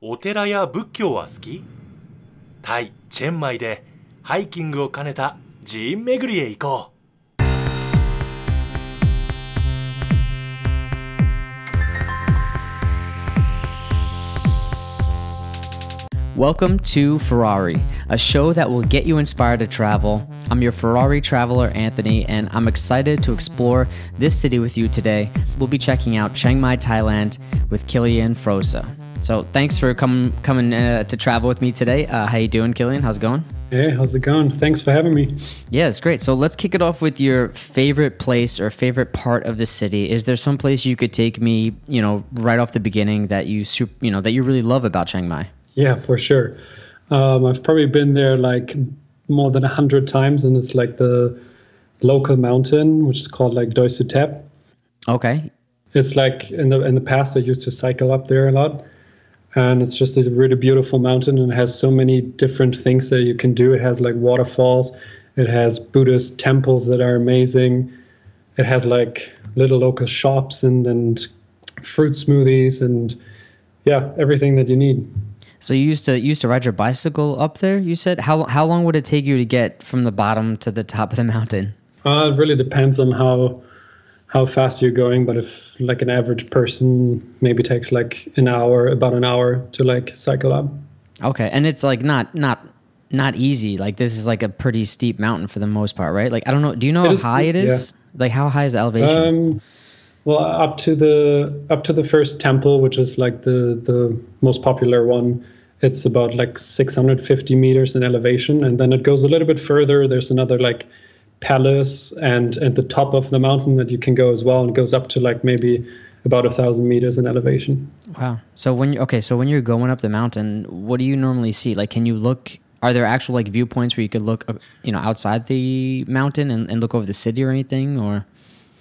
お寺や仏教は好きタイ・チェンマイでハイキングを兼ねた寺院巡りへ行こう Welcome to Furary, a show that will get you inspired to travel. I'm your Furary traveler, Anthony, and I'm excited to explore this city with you today. We'll be checking out Chiang Mai, Thailand with Kilian Froza. So thanks for coming coming uh, to travel with me today. Uh, how you doing, Killian? How's it going? Hey, how's it going? Thanks for having me. Yeah, it's great. So let's kick it off with your favorite place or favorite part of the city. Is there some place you could take me, you know, right off the beginning that you super, you know, that you really love about Chiang Mai? Yeah, for sure. Um, I've probably been there like more than a hundred times, and it's like the local mountain, which is called like Doi Suthep. Okay. It's like in the in the past I used to cycle up there a lot, and it's just a really beautiful mountain and it has so many different things that you can do. It has like waterfalls, it has Buddhist temples that are amazing. It has like little local shops and and fruit smoothies and yeah, everything that you need. So you used to you used to ride your bicycle up there. You said how how long would it take you to get from the bottom to the top of the mountain? Uh, it really depends on how how fast you're going, but if like an average person maybe takes like an hour, about an hour to like cycle up. Okay, and it's like not not not easy. Like this is like a pretty steep mountain for the most part, right? Like I don't know. Do you know It how is- high it is? Like how high is the elevation? Um, well, up to the up to the first temple, which is like the the most popular one, it's about like 650 meters in elevation, and then it goes a little bit further. There's another like palace and and the top of the mountain that you can go as well, and goes up to like maybe about a thousand meters in elevation. wow. So when you okay, so when you're going up the mountain, what do you normally see? Like, can you look? Are there actual like viewpoints where you could look, uh, you know, outside the mountain and, and look over the city or anything? Or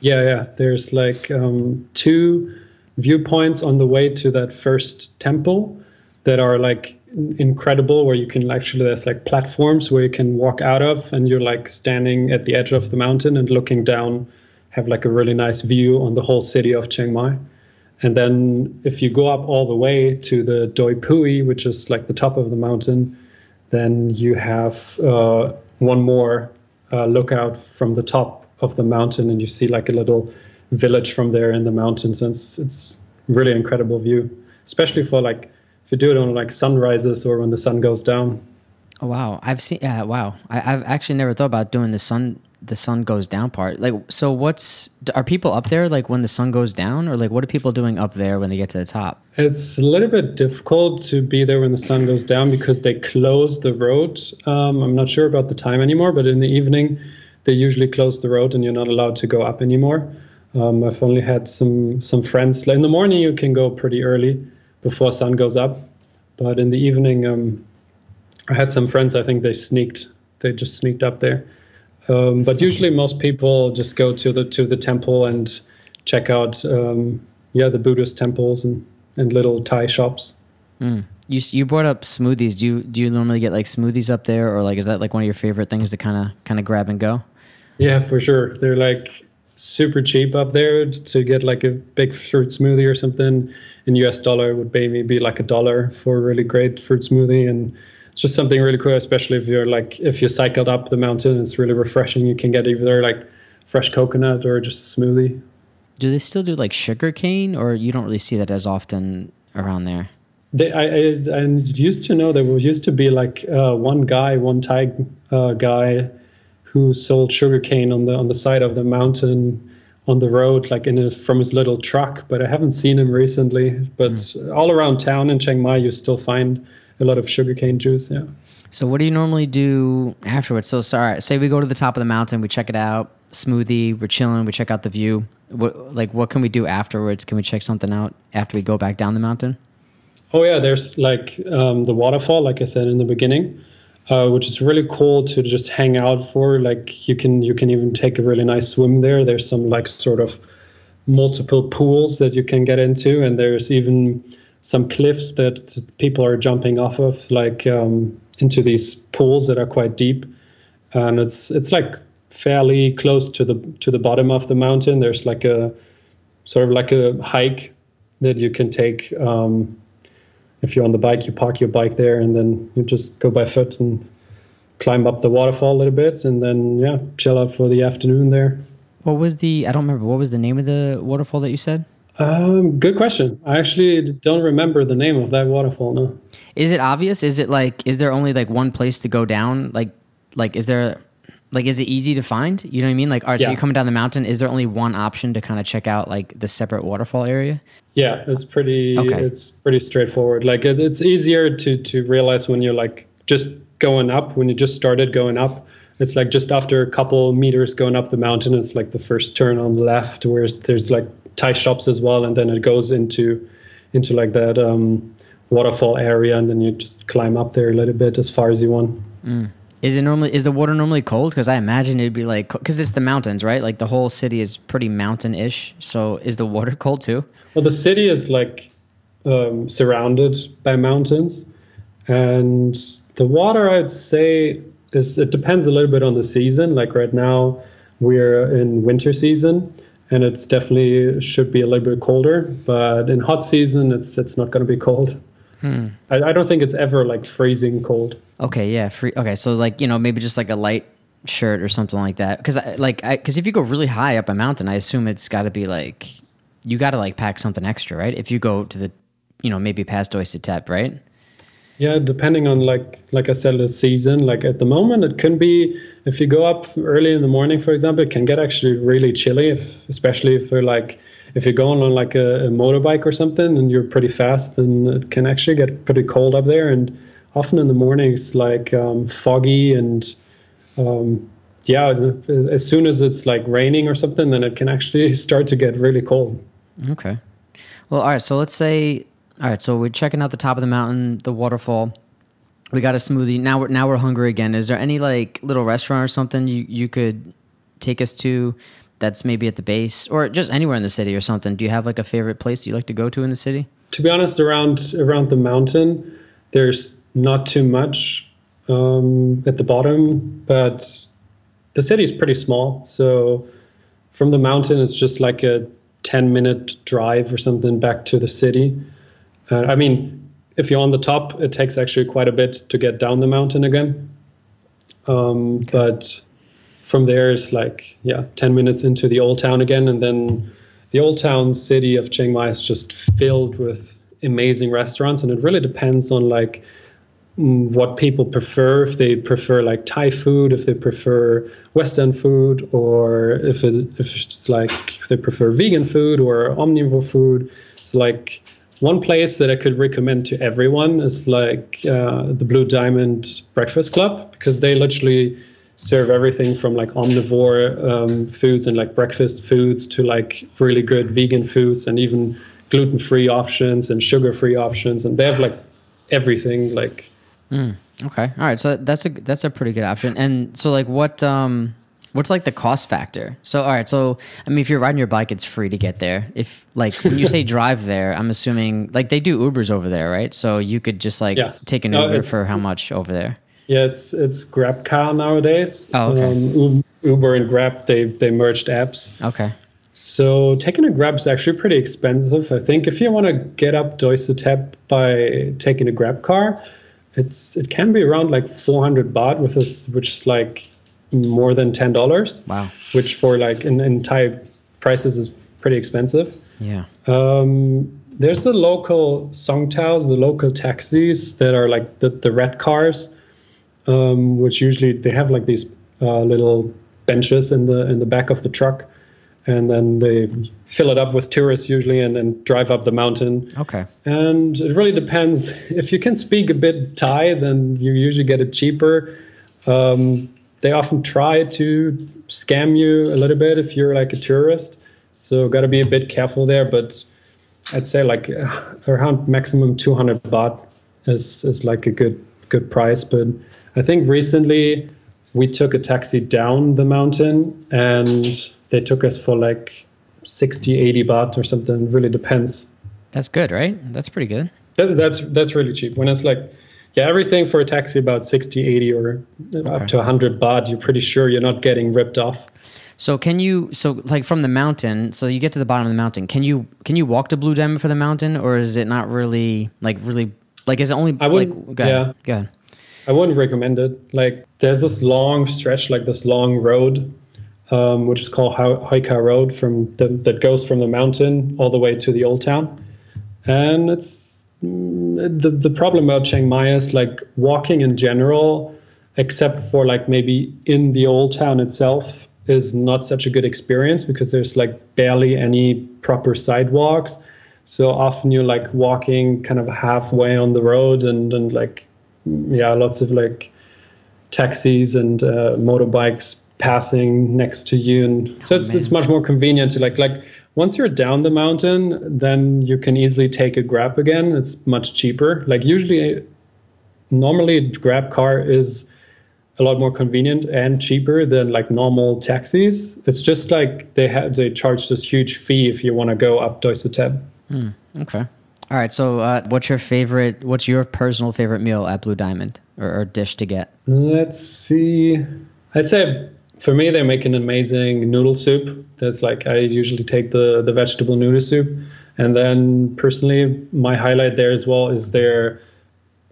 Yeah, yeah. There's like um, two viewpoints on the way to that first temple that are like incredible, where you can actually there's like platforms where you can walk out of, and you're like standing at the edge of the mountain and looking down, have like a really nice view on the whole city of Chiang Mai. And then if you go up all the way to the Doi Pui, which is like the top of the mountain, then you have uh, one more uh, lookout from the top of the mountain, and you see like a little village from there in the mountains. And it's it's really incredible view, especially for like if you do it on like sunrises or when the sun goes down. oh wow, I've seen. Uh, wow, I, I've actually never thought about doing the sun the sun goes down part. Like, so what's are people up there like when the sun goes down, or like what are people doing up there when they get to the top? It's a little bit difficult to be there when the sun goes down because they close the road. Um, I'm not sure about the time anymore, but in the evening, they usually close the road and you're not allowed to go up anymore. Um, I've only had some some friends. In the morning, you can go pretty early before sun goes up, but in the evening, um, I had some friends. I think they sneaked. They just sneaked up there. Um, but usually, most people just go to the to the temple and check out, um, yeah, the Buddhist temples and, and little Thai shops. You you brought up smoothies. Do you do you normally get like smoothies up there, or like is that like one of your favorite things to kind of kind of grab and go? Yeah, for sure. They're like super cheap up there to get like a big fruit smoothie or something. In US dollar would maybe be like a dollar for a really great fruit smoothie. And it's just something really cool especially if you're like if you cycled up the mountain it's really refreshing. You can get either like fresh coconut or just a smoothie. Do they still do like sugar cane, or you don't really see that as often around there? They, I, I, I used to know there used to be like uh, one guy, one Thai uh, guy, who sold sugarcane on the on the side of the mountain, on the road, like in a, from his little truck. But I haven't seen him recently. But all around town in Chiang Mai, you still find a lot of sugarcane juice. Yeah. So what do you normally do afterwards? So sorry, say we go to the top of the mountain, we check it out, smoothie, we're chilling, we check out the view. What like what can we do afterwards? Can we check something out after we go back down the mountain? Oh yeah, there's like um, the waterfall, like I said in the beginning, uh, which is really cool to just hang out for. Like you can you can even take a really nice swim there. There's some like sort of multiple pools that you can get into, and there's even some cliffs that people are jumping off of, like um, into these pools that are quite deep, and it's it's like fairly close to the to the bottom of the mountain. There's like a sort of like a hike that you can take. Um, if you're on the bike, you park your bike there, and then you just go by foot and climb up the waterfall a little bit, and then yeah, chill out for the afternoon there. What was the? I don't remember. What was the name of the waterfall that you said? Um, good question. I actually don't remember the name of that waterfall now. Is it obvious? Is it like? Is there only like one place to go down? Like, like is there? Like, is it easy to find? You know what I mean? Like, all right, so Yeah. you're coming down the mountain. Is there only one option to kind of check out like the separate waterfall area? Yeah, it's pretty. Okay. It's pretty straightforward. Like it, it's easier to to realize when you're like just going up when you just started going up. It's like just after a couple meters going up the mountain. It's like the first turn on the left, where there's like Thai shops as well, and then it goes into into like that um, waterfall area, and then you just climb up there a little bit as far as you want. Is it normally? Is the water normally cold? Because I imagine it'd be like because it's the mountains, right? Like the whole city is pretty mountain-ish. So is the water cold too? Well, the city is like um, surrounded by mountains, and the water, I'd say, is it depends a little bit on the season. Like right now, we're in winter season, and it's definitely should be a little bit colder. But in hot season, it's it's not going to be cold. Hmm. I, I don't think it's ever like freezing cold. Okay, yeah, free. Okay, so like you know maybe just like a light shirt or something like that. Because like because if you go really high up a mountain, I assume it's got to be like you got to like pack something extra, right? If you go to the you know maybe past Doi Suthep, right? Yeah, depending on like like I said, the season. Like at the moment, it can be if you go up early in the morning, for example, it can get actually really chilly. If especially if you're like if you're going on like a, a motorbike or something and you're pretty fast, then it can actually get pretty cold up there. And often in the mornings, like um, foggy and um, yeah, as- as soon as it's like raining or something, then it can actually start to get really cold. Okay. Well, all right. So let's say, all right. So we're checking out the top of the mountain, the waterfall. We got a smoothie. Now we're now we're hungry again. Is there any like little restaurant or something you you could take us to? That's maybe at the base or just anywhere in the city or something. Do you have like a favorite place you like to go to in the city? to be honest, around around the mountain, there's not too much um, at the bottom, but the city is pretty small. So from the mountain, it's just like a 10 minute drive or something back to the city. Uh, I mean, if you're on the top, it takes actually quite a bit to get down the mountain again. Um, But from there, it's like, yeah, 10 minutes into the old town again. And then the old town city of Chiang Mai is just filled with amazing restaurants. And it really depends on like, mm, what people prefer if they prefer like thai food if they prefer western food or if, it, if it's like if they prefer vegan food or omnivore food so like one place that i could recommend to everyone is like uh, the blue diamond breakfast club because they literally serve everything from like omnivore um, foods and like breakfast foods to like really good vegan foods and even gluten-free options and sugar-free options and they have like everything like Okay. All right. So that's a that's a pretty good option. And so like what um what's like the cost factor? So all right. So I mean, if you're riding your bike, it's free to get there. If like when you say drive there, I'm assuming like they do Ubers over there, right? So you could just like Yeah. take an No, Uber for how much over there? Yeah, it's it's Grab Car nowadays. Oh, okay. Um, Uber and Grab they they merged apps. Okay. So taking a Grab is actually pretty expensive. I think if you want to get up Doi Suthep by taking a Grab car, it's it can be around like 400 baht, with this, which is like more than ten dollars. Wow. Which for like in, in Thai prices is pretty expensive. Yeah. Um, there's the local songthaews, the local taxis that are like the, the red cars, um, which usually they have like these uh, little benches in the in the back of the truck, and then they fill it up with tourists usually, and then drive up the mountain. Okay. And it really depends. If you can speak a bit Thai, then you usually get it cheaper. Um, they often try to scam you a little bit if you're like a tourist. So got to be a bit careful there. But I'd say like uh, around maximum 200 baht is is like a good good price. But I think recently we took a taxi down the mountain and they took us for like 60, 80 baht or something. It really depends. That's good, right? That's pretty good. That, that's that's really cheap. When it's like, yeah, everything for a taxi about 60, 80 or up to 100 baht, you're pretty sure you're not getting ripped off. So can you so like from the mountain, so you get to the bottom of the mountain. Can you can you walk to Blue Diamond for the mountain or is it not really like really Like, is it only I wouldn't- Go ahead. yeah. Go ahead. I wouldn't recommend it. Like, there's this long stretch, like this long road, um, which is called Ho- Huay Kaew Road, from the, that goes from the mountain all the way to the old town. And it's the the problem about Chiang Mai is like walking in general, except for like maybe in the old town itself, is not such a good experience because there's like barely any proper sidewalks. So often you're like walking kind of halfway on the road and, and like yeah, lots of like taxis and uh, motorbikes passing next to you, and so it's man. it's much more convenient to like like once you're down the mountain, then you can easily take a grab again. It's much cheaper. Like usually, normally a grab car is a lot more convenient and cheaper than like normal taxis. It's just like they have they charge this huge fee if you want to go up Doi Suthep. Okay. All right. So, uh, what's your favorite? What's your personal favorite meal at Blue Diamond or, or dish to get? Let's see. I'd say for me, they make an amazing noodle soup. That's like I usually take the the vegetable noodle soup, and then personally, my highlight there as well is their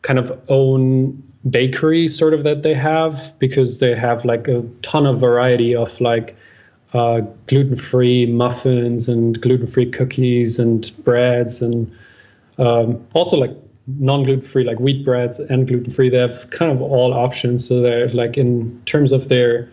kind of own bakery sort of that they have because they have like a ton of variety of like uh, gluten-free muffins and gluten-free cookies and breads and um, also like non-gluten-free like wheat breads and gluten-free. They have kind of all options. So they're like in terms of their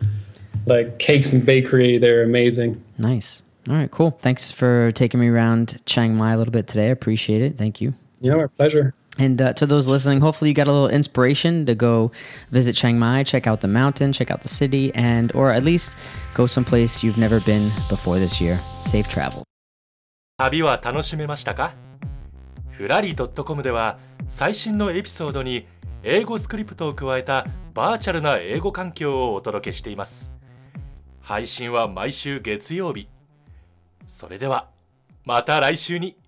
like cakes and bakery they're amazing Nice. All right. Cool. Thanks for taking me around Chiang Mai a little bit today. I appreciate it. Thank you. yeah our pleasure And uh, to those listening, hopefully you got a little inspiration to go visit Chiang Mai, check out the mountain, check out the city, and or at least go someplace you've never been before this year. Safe travel. 旅は楽しめましたかふらり .com では最新のエピソードに英語スクリプトを加えたバーチャルな英語環境をお届けしています 配信は毎週月曜日。それではまた来週に。